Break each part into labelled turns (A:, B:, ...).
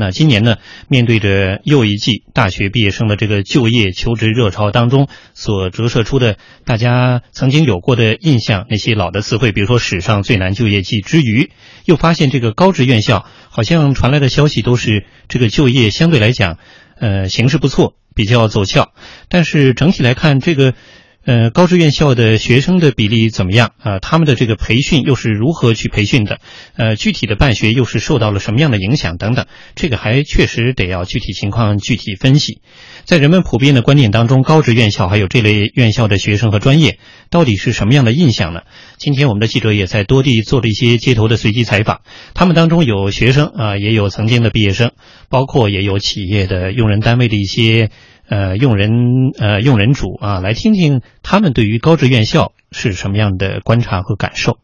A: 那今年呢，面对着又一季大学毕业生的这个就业求职热潮当中所折射出的大家曾经有过的印象，那些老的词汇，比如说史上最难就业季之余，又发现这个高职院校好像传来的消息都是这个就业相对来讲，呃，形势不错，比较走俏。但是整体来看，这个。呃，高职院校的学生的比例怎么样啊？他们的这个培训又是如何去培训的？呃，具体的办学又是受到了什么样的影响等等？这个还确实得要具体情况具体分析。在人们普遍的观念当中，高职院校还有这类院校的学生和专业到底是什么样的印象呢？今天我们的记者也在多地做了一些街头的随机采访，他们当中有学生啊，也有曾经的毕业生，包括也有企业的用人单位的一些。呃，用人呃，用人主啊，来听听他们对于高职院校是什么样的观察和感受。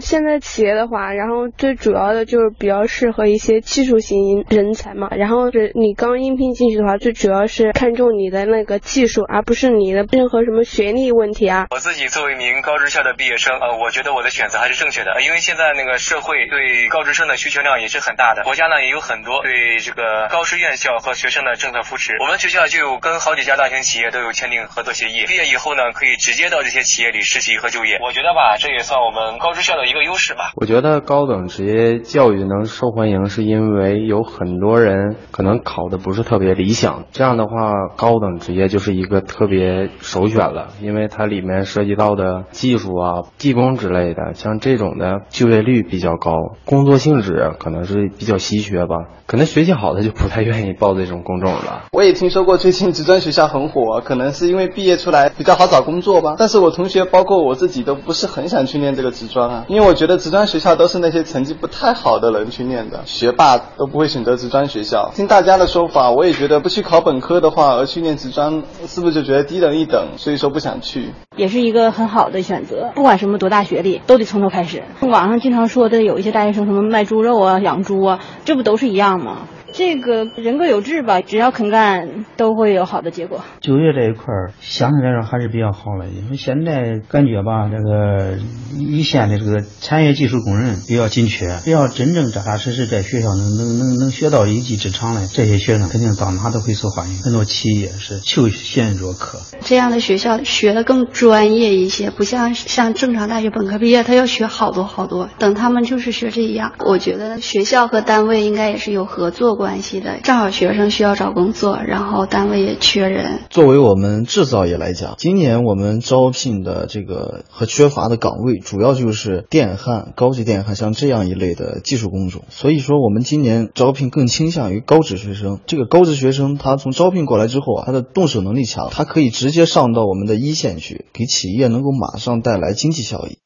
B: 现在企业的话，然后最主要的就是比较适合一些技术型人才嘛。然后是你刚应聘进去的话，最主要是看重你的那个技术，而不是你的任何什么学历问题啊。
C: 我自己作为一名高职校的毕业生，呃，我觉得我的选择还是正确的，因为现在那个社会对高职生的需求量也是很大的，国家呢也有很多对这个高职院校和学生的政策扶持。我们学校就有跟好几家大型企业都有签订合作协议，毕业以后呢可以直接到这些企业里实习和就业。我觉得吧，这也算我们高职校的。一个优势吧。
D: 我觉得高等职业教育能受欢迎，是因为有很多人可能考的不是特别理想。这样的话，高等职业就是一个特别首选了，因为它里面涉及到的技术啊、技工之类的，像这种的就业率比较高，工作性质可能是比较稀缺吧。可能学习好的就不太愿意报这种工种了。
E: 我也听说过最近职专学校很火，可能是因为毕业出来比较好找工作吧。但是我同学包括我自己都不是很想去念这个职专啊，因为因为我觉得职专学校都是那些成绩不太好的人去念的，学霸都不会选择职专学校。听大家的说法，我也觉得不去考本科的话，而去念职专，是不是就觉得低人一等？所以说不想去，
F: 也是一个很好的选择。不管什么多大学历，都得从头开始。网上经常说的有一些大学生什么卖猪肉啊、养猪啊，这不都是一样？吗？这个人各有志吧，只要肯干，都会有好的结果。
G: 就业这一块儿，相对来说还是比较好的，因为现在感觉吧，这个一线的这个产业技术工人比较紧缺，只要真正扎扎实实在学校能能能能学到一技之长的这些学生，肯定到哪都会受欢迎。很多企业是求贤若渴。
H: 这样的学校学的更专业一些，不像像正常大学本科毕业，他要学好多好多。等他们就是学这一样，我觉得学校和单位应该也是有合作。关系的，正好学生需要找工作，然后单位也缺人。
I: 作为我们制造业来讲，今年我们招聘的这个和缺乏的岗位，主要就是电焊、高级电焊像这样一类的技术工种。所以说，我们今年招聘更倾向于高职学生。这个高职学生，他从招聘过来之后啊，他的动手能力强，他可以直接上到我们的一线去，给企业能够马上带来经济效益。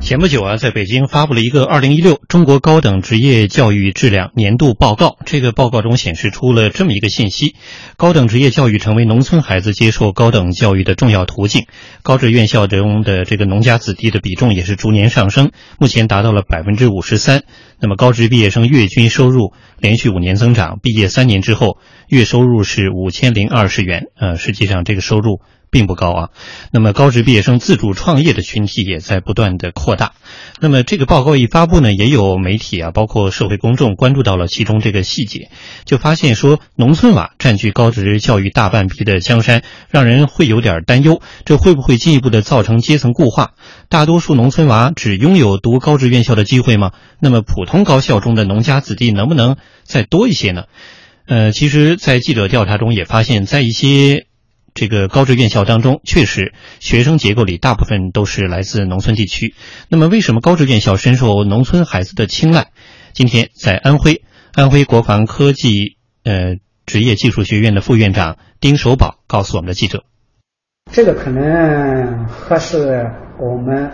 A: 前不久啊，在北京发布了一个《二零一六中国高等职业教育质量年度报告》。这个报告中显示出了这么一个信息：高等职业教育成为农村孩子接受高等教育的重要途径。高职院校中的这个农家子弟的比重也是逐年上升，目前达到了百分之五十三。那么，高职毕业生月均收入连续五年增长，毕业三年之后，月收入是五千零二十元。呃，实际上这个收入。并不高啊，那么高职毕业生自主创业的群体也在不断的扩大。那么这个报告一发布呢，也有媒体啊，包括社会公众关注到了其中这个细节，就发现说农村娃占据高职教育大半壁的江山，让人会有点担忧，这会不会进一步的造成阶层固化？大多数农村娃只拥有读高职院校的机会吗？那么普通高校中的农家子弟能不能再多一些呢？呃，其实，在记者调查中也发现，在一些。这个高职院校当中，确实学生结构里大部分都是来自农村地区。那么，为什么高职院校深受农村孩子的青睐？今天在安徽，安徽国防科技呃职业技术学院的副院长丁守宝告诉我们的记者：“
J: 这个可能还是我们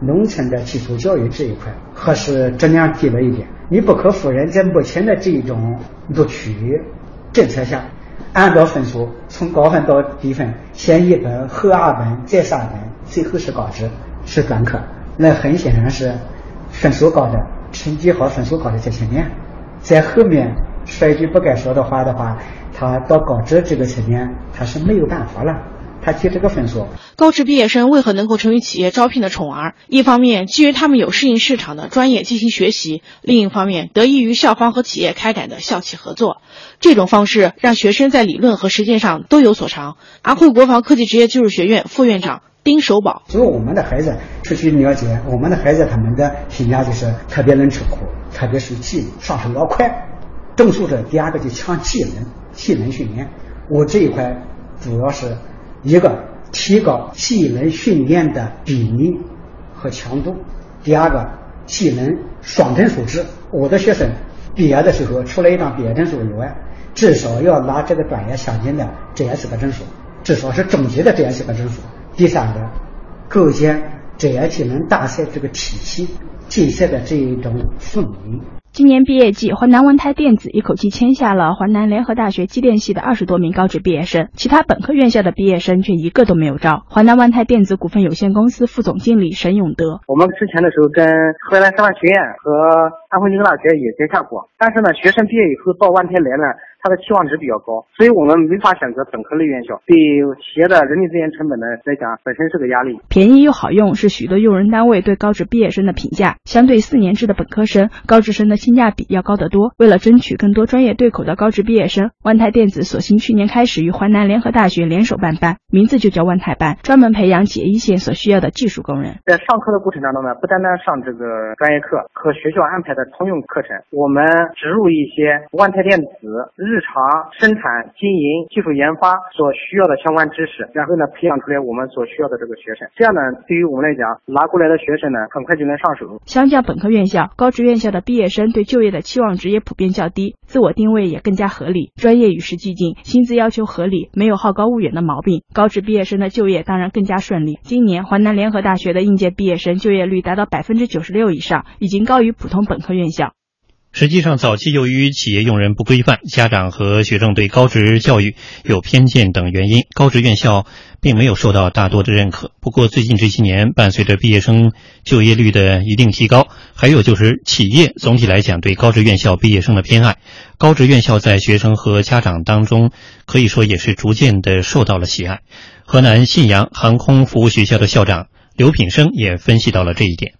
J: 农村的基础教育这一块还是质量低了一点。你不可否认，在目前的这种录取政策下。”按照分数，从高分到低分，先一本，后二本，再三本，最后是高职，是专科。那很显然是分数高的，成绩好、分数高的在前面，在后面说一句不该说的话的话，他到高职这个层面他是没有办法了。他提这个分数。
K: 高职毕业生为何能够成为企业招聘的宠儿？一方面基于他们有适应市场的专业进行学习，另一方面得益于校方和企业开展的校企合作。这种方式让学生在理论和实践上都有所长。安徽国防科技职业技术学院副院长丁守宝：
J: 所以我们的孩子出去了解，我们的孩子他们的评价就是特别能吃苦，特别是技能上手要快。证书的第二个就强技能，技能训练。我这一块主要是一个提高技能训练的比例和强度，第二个技能双证素质。我的学生毕业的时候，除了一张毕业证书以外，至少要拿这个专业相应的这样四个证书，至少是中级的这样四个证书。第三个，构建职业技能大赛这个体系，建设的这一种氛围。
L: 今年毕业季，华南万泰电子一口气签下了华南联合大学机电系的二十多名高职毕业生，其他本科院校的毕业生却一个都没有招。华南万泰电子股份有限公司副总经理沈永德：
M: 我们之前的时候跟河南师范学院和安徽理工大学也接洽过，但是呢，学生毕业以后到万泰来呢。它的期望值比较高，所以我们没法选择本科类院校，对企业的人力资源成本呢来讲，本身是个压力。
L: 便宜又好用是许多用人单位对高职毕业生的评价。相对四年制的本科生，高职生的性价比要高得多。为了争取更多专业对口的高职毕业生，万泰电子索性去年开始与华南联合大学联手办班，名字就叫万泰班，专门培养企业一线所需要的技术工人。
M: 在上课的过程当中呢，不单单上这个专业课和学校安排的通用课程，我们植入一些万泰电子。日常生产经营、技术研发所需要的相关知识，然后呢，培养出来我们所需要的这个学生。这样呢，对于我们来讲，拿过来的学生呢，很快就能上手。
L: 相较本科院校，高职院校的毕业生对就业的期望值也普遍较低，自我定位也更加合理，专业与时俱进，薪资要求合理，没有好高骛远的毛病。高职毕业生的就业当然更加顺利。今年华南联合大学的应届毕业生就业率达到百分之九十六以上，已经高于普通本科院校。
A: 实际上，早期由于企业用人不规范、家长和学生对高职教育有偏见等原因，高职院校并没有受到大多的认可。不过，最近这些年，伴随着毕业生就业率的一定提高，还有就是企业总体来讲对高职院校毕业生的偏爱，高职院校在学生和家长当中可以说也是逐渐的受到了喜爱。河南信阳航空服务学校的校长刘品生也分析到了这一点。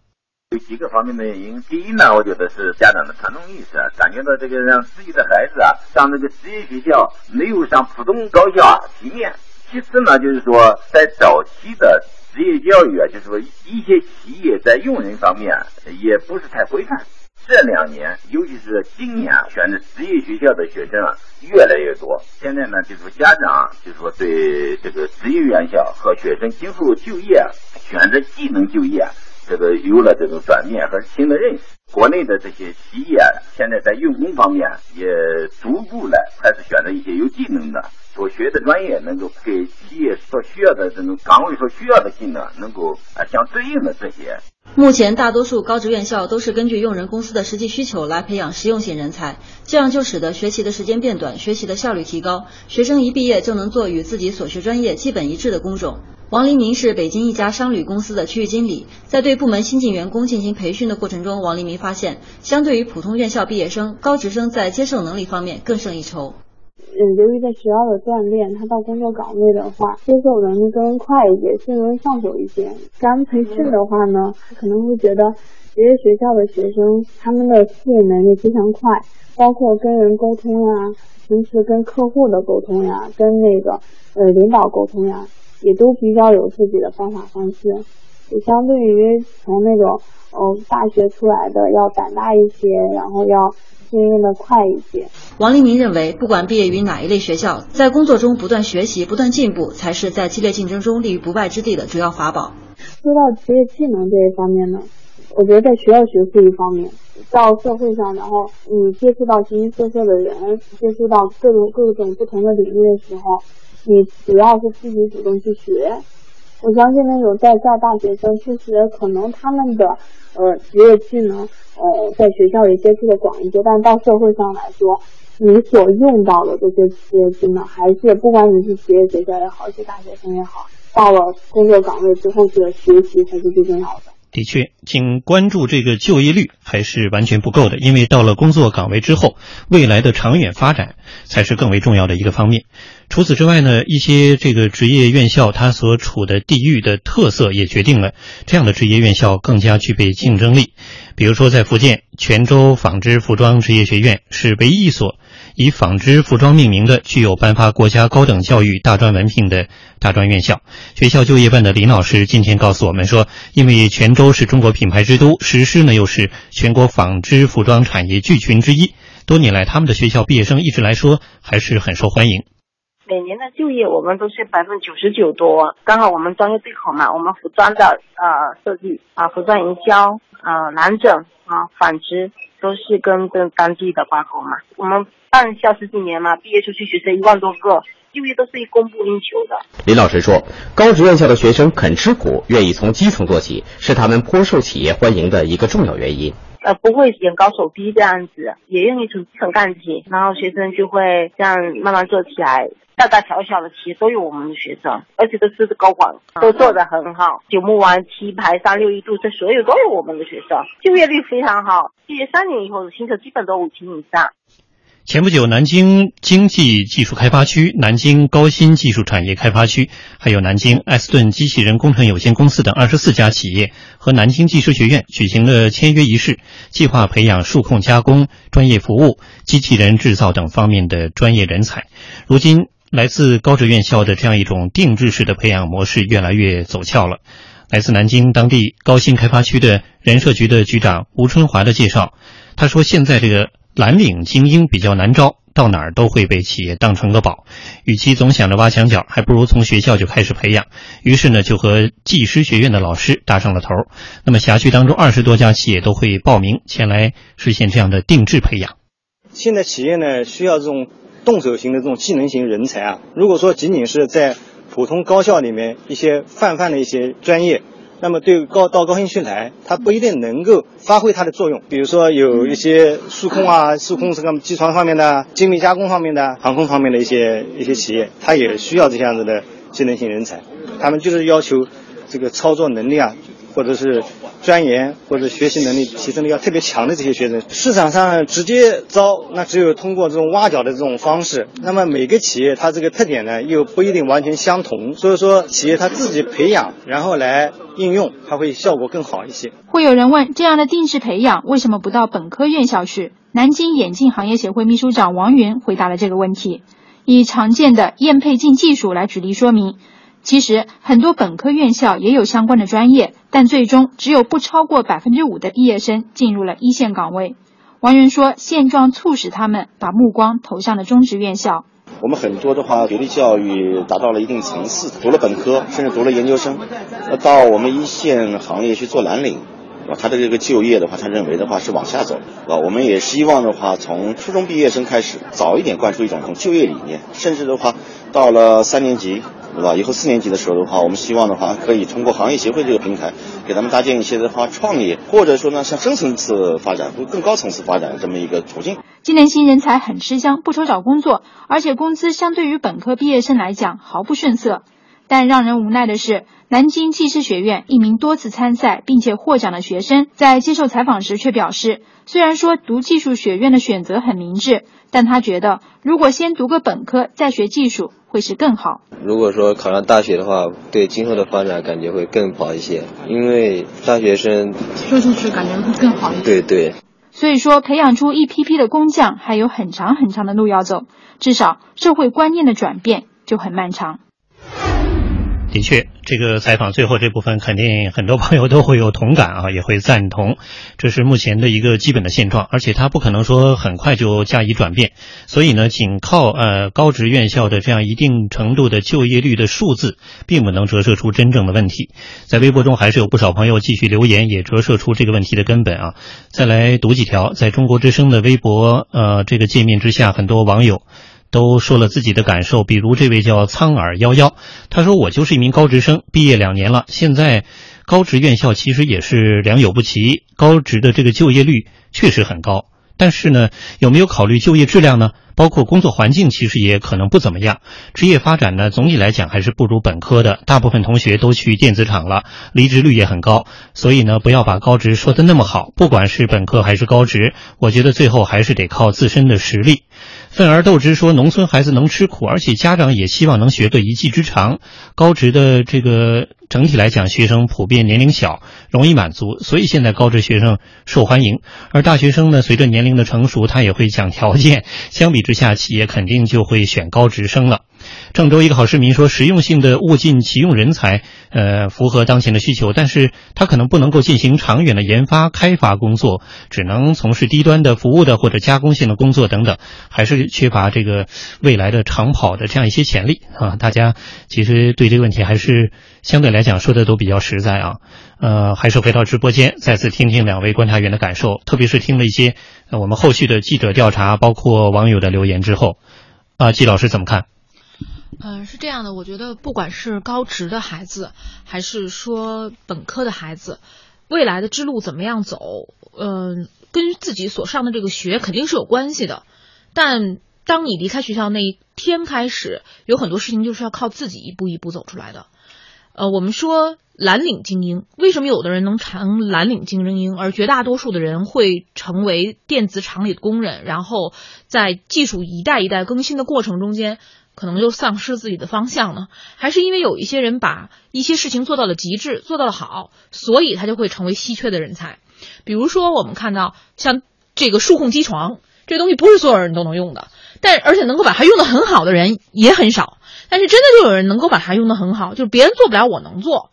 N: 有几个方面的原因。第一呢，我觉得是家长的传统意识，感觉到这个让自己的孩子啊上这个职业学校没有上普通高校啊体面。其次呢，就是说在早期的职业教育啊，就是说一些企业在用人方面也不是太规范。这两年，尤其是今年选择职业学校的学生啊越来越多。现在呢，就是说家长就是说对这个职业院校和学生今后就业选择技能就业。这个有了这种转变和新的认识，国内的这些企业现在在用工方面也逐步的开始选择一些有技能的，所学的专业能够给企业所需要的这种岗位所需要的技能能够啊相对应的这些。
O: 目前大多数高职院校都是根据用人公司的实际需求来培养实用性人才，这样就使得学习的时间变短，学习的效率提高，学生一毕业就能做与自己所学专业基本一致的工种。王黎明是北京一家商旅公司的区域经理，在对部门新进员工进行培训的过程中，王黎明发现，相对于普通院校毕业生，高职生在接受能力方面更胜一筹。
B: 嗯，由于在学校的锻炼，他到工作岗位的话，接受能力更快一些，更容易上手一些。刚培训的话呢，他可能会觉得别的学校的学生他们的适应能力非常快，包括跟人沟通呀，平时跟客户的沟通呀，跟那个呃领导沟通呀。也都比较有自己的方法方式，就相对于从那种嗯大学出来的要胆大一些，然后要适应的快一些。
O: 王立明认为，不管毕业于哪一类学校，在工作中不断学习、不断进步，才是在激烈竞争中立于不败之地的主要法宝。
B: 说到职业技能这一方面呢，我觉得在学校学是一方面，到社会上，然后你接触到形形色色的人，接触到各种各种不同的领域的时候。你主要是自己主动去学，我相信那种在校大学生，其实可能他们的呃职业技能呃在学校里接触的广一些，但到社会上来说，你所用到的这些职业技能，还是不管你是职业学校也好，是大学生也好，到了工作岗位之后的学习才是最重要的。
A: 的确，仅关注这个就业率还是完全不够的，因为到了工作岗位之后，未来的长远发展才是更为重要的一个方面。除此之外呢，一些这个职业院校它所处的地域的特色也决定了这样的职业院校更加具备竞争力。比如说，在福建泉州纺织服装职业学院是唯一一所以纺织服装命名的、具有颁发国家高等教育大专文凭的大专院校。学校就业办的林老师今天告诉我们说，因为泉州是中国品牌之都，石狮呢又是全国纺织服装产业聚群之一，多年来他们的学校毕业生一直来说还是很受欢迎。
P: 每年的就业我们都是百分之九十九多，刚好我们专业对口嘛，我们服装的呃设计啊，服装营销呃南整啊纺织都是跟这当地的挂钩嘛。我们办校十几年嘛，毕业出去学生一万多个，就业都是供不应求的。
Q: 林老师说，高职院校的学生肯吃苦，愿意从基层做起，是他们颇受企业欢迎的一个重要原因。
P: 呃，不会眼高手低这样子，也愿意从基层干起，然后学生就会这样慢慢做起来。大大小小的企业都有我们的学生，而且都是高管，都做得很好。九牧湾、七牌、三六一度，这所有都有我们的学生，就业率非常好。毕业三年以后的薪酬基本都五千以上。
A: 前不久，南京经济技术开发区、南京高新技术产业开发区，还有南京艾斯顿机器人工程有限公司等二十四家企业和南京技师学院举行了签约仪式，计划培养数控加工、专业服务、机器人制造等方面的专业人才。如今，来自高职院校的这样一种定制式的培养模式越来越走俏了。来自南京当地高新开发区的人社局的局长吴春华的介绍，他说：“现在这个蓝领精英比较难招，到哪儿都会被企业当成个宝。与其总想着挖墙脚，还不如从学校就开始培养。于是呢，就和技师学院的老师搭上了头。那么辖区当中二十多家企业都会报名前来实现这样的定制培养。
R: 现在企业呢需要这种。”动手型的这种技能型人才啊，如果说仅仅是在普通高校里面一些泛泛的一些专业，那么对高到高新区来，它不一定能够发挥它的作用。比如说有一些数控啊、数控这个机床方面的、精密加工方面的、航空方面的一些一些企业，它也需要这样子的技能型人才。他们就是要求这个操作能力啊。或者是钻研或者学习能力提升的要特别强的这些学生，市场上直接招，那只有通过这种挖角的这种方式。那么每个企业它这个特点呢，又不一定完全相同，所以说企业它自己培养，然后来应用，它会效果更好一些。
S: 会有人问，这样的定制培养为什么不到本科院校去？南京眼镜行业协会秘书长王云回答了这个问题，以常见的验配镜技术来举例说明。其实很多本科院校也有相关的专业，但最终只有不超过百分之五的毕业生进入了一线岗位。王源说，现状促使他们把目光投向了中职院校。
T: 我们很多的话，学历教育达到了一定层次，读了本科，甚至读了研究生，到我们一线行业去做蓝领。他的这个就业的话，他认为的话是往下走，啊，我们也希望的话，从初中毕业生开始，早一点灌输一种就业理念，甚至的话，到了三年级，对吧？以后四年级的时候的话，我们希望的话，可以通过行业协会这个平台，给他们搭建一些的话创业，或者说呢，向深层次发展或更高层次发展这么一个途径。
S: 今年新人才很吃香，不愁找工作，而且工资相对于本科毕业生来讲毫不逊色。但让人无奈的是，南京技师学院一名多次参赛并且获奖的学生，在接受采访时却表示，虽然说读技术学院的选择很明智，但他觉得如果先读个本科再学技术会是更好。
U: 如果说考上大学的话，对今后的发展感觉会更好一些，因为大学生
S: 说出去感觉会更好一些。
U: 对对。
S: 所以说，培养出一批批的工匠还有很长很长的路要走，至少社会观念的转变就很漫长。
A: 的确，这个采访最后这部分肯定很多朋友都会有同感啊，也会赞同，这是目前的一个基本的现状，而且它不可能说很快就加以转变。所以呢，仅靠呃高职院校的这样一定程度的就业率的数字，并不能折射出真正的问题。在微博中还是有不少朋友继续留言，也折射出这个问题的根本啊。再来读几条，在中国之声的微博呃这个界面之下，很多网友。都说了自己的感受，比如这位叫苍耳幺幺，他说：“我就是一名高职生，毕业两年了。现在高职院校其实也是良莠不齐，高职的这个就业率确实很高，但是呢，有没有考虑就业质量呢？包括工作环境其实也可能不怎么样。职业发展呢，总体来讲还是不如本科的。大部分同学都去电子厂了，离职率也很高。所以呢，不要把高职说的那么好。不管是本科还是高职，我觉得最后还是得靠自身的实力。愤而斗之说，农村孩子能吃苦，而且家长也希望能学个一技之长。高职的这个整体来讲，学生普遍年龄小，容易满足，所以现在高职学生受欢迎。而大学生呢，随着年龄的成熟，他也会讲条件，相比之下，企业肯定就会选高职生了。郑州一个好市民说，实用性的物尽其用人才，呃，符合当前的需求，但是他可能不能够进行长远的研发开发工作，只能从事低端的服务的或者加工性的工作等等，还是缺乏这个未来的长跑的这样一些潜力啊。大家其实对这个问题还是相对来讲说的都比较实在啊。呃，还是回到直播间，再次听听两位观察员的感受，特别是听了一些我们后续的记者调查，包括网友的留言之后，啊，季老师怎么看？
K: 嗯，是这样的，我觉得不管是高职的孩子，还是说本科的孩子，未来的之路怎么样走，嗯，跟自己所上的这个学肯定是有关系的。但当你离开学校那一天开始，有很多事情就是要靠自己一步一步走出来的。呃，我们说蓝领精英，为什么有的人能成蓝领精英，而绝大多数的人会成为电子厂里的工人，然后在技术一代一代更新的过程中间？可能就丧失自己的方向呢？还是因为有一些人把一些事情做到了极致，做到了好，所以他就会成为稀缺的人才。比如说，我们看到像这个数控机床，这东西不是所有人都能用的，但而且能够把它用的很好的人也很少。但是真的就有人能够把它用的很好，就是别人做不了，我能做；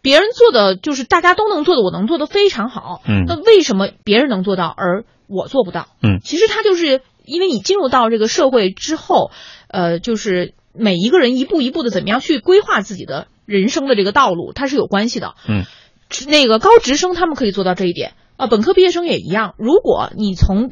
K: 别人做的就是大家都能做的，我能做的非常好。
A: 嗯，
K: 那为什么别人能做到，而我做不到？
A: 嗯，
K: 其实他就是因为你进入到这个社会之后。呃，就是每一个人一步一步的怎么样去规划自己的人生的这个道路，它是有关系的。
A: 嗯，
K: 那个高职生他们可以做到这一点啊，本科毕业生也一样。如果你从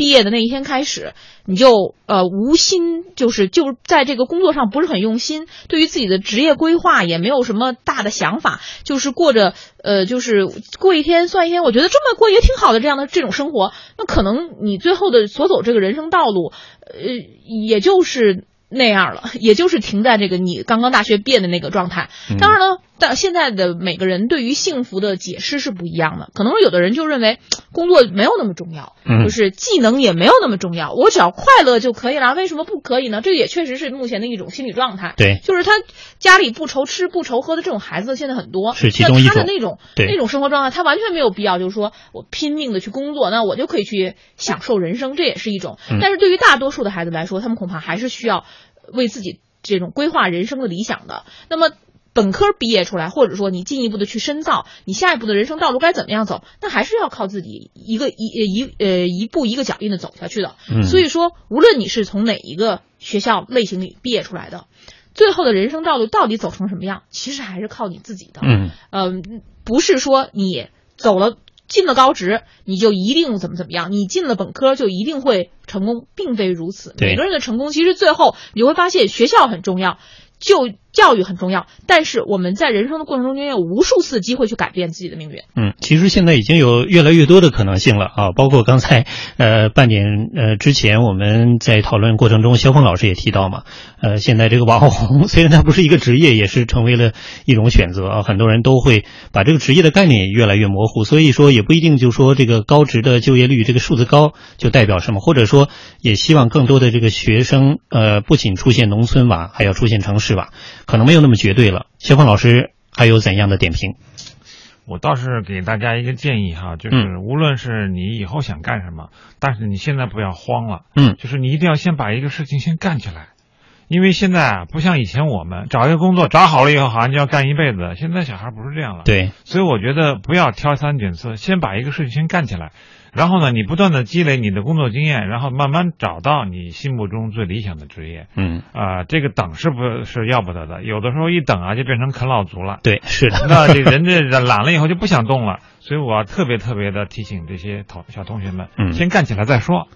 K: 毕业的那一天开始，你就呃无心，就是就在这个工作上不是很用心，对于自己的职业规划也没有什么大的想法，就是过着呃就是过一天算一天，我觉得这么过也挺好的这样的这种生活，那可能你最后的所走这个人生道路。呃，也就是那样了，也就是停在这个你刚刚大学毕业的那个状态。当然了，但现在的每个人对于幸福的解释是不一样的。可能有的人就认为 工作没有那么重要，就是技能也没有那么重要，我只要快乐就可以了。为什么不可以呢？这个也确实是目前的一种心理状态。
A: 对，
K: 就是他家里不愁吃不愁喝的这种孩子现在很多，
A: 是其中一种。
K: 他的那种那种生活状态，他完全没有必要，就是说我拼命的去工作，那我就可以去享受人生，这也是一种。但是对于大多数的孩子来说，他们恐怕还是需要。为自己这种规划人生的理想的，那么本科毕业出来，或者说你进一步的去深造，你下一步的人生道路该怎么样走？那还是要靠自己一个一一呃一步一个脚印的走下去的。所以说，无论你是从哪一个学校类型里毕业出来的，最后的人生道路到底走成什么样，其实还是靠你自己的。
A: 嗯，
K: 呃，不是说你走了。进了高职，你就一定怎么怎么样？你进了本科就一定会成功，并非如此。每个人的成功，其实最后你会发现，学校很重要。就教育很重要，但是我们在人生的过程中间有无数次机会去改变自己的命运。
A: 嗯，其实现在已经有越来越多的可能性了啊，包括刚才呃半年呃之前我们在讨论过程中，肖峰老师也提到嘛，呃现在这个网红 虽然它不是一个职业，也是成为了一种选择啊，很多人都会把这个职业的概念也越来越模糊，所以说也不一定就说这个高职的就业率这个数字高就代表什么，或者说也希望更多的这个学生呃不仅出现农村娃，还要出现城市。娃？可能没有那么绝对了。肖峰老师还有怎样的点评？
V: 我倒是给大家一个建议哈，就是无论是你以后想干什么，但是你现在不要慌了。
A: 嗯，
V: 就是你一定要先把一个事情先干起来，因为现在啊，不像以前我们找一个工作找好了以后，好像就要干一辈子。现在小孩不是这样了。
A: 对，
V: 所以我觉得不要挑三拣四，先把一个事情先干起来。然后呢，你不断的积累你的工作经验，然后慢慢找到你心目中最理想的职业。
A: 嗯，
V: 啊，这个等是不是要不得的？有的时候一等啊，就变成啃老族了。
A: 对，是的。
V: 那这人家懒了以后就不想动了，所以我要特别特别的提醒这些同小同学们，
A: 嗯，
V: 先干起来再说。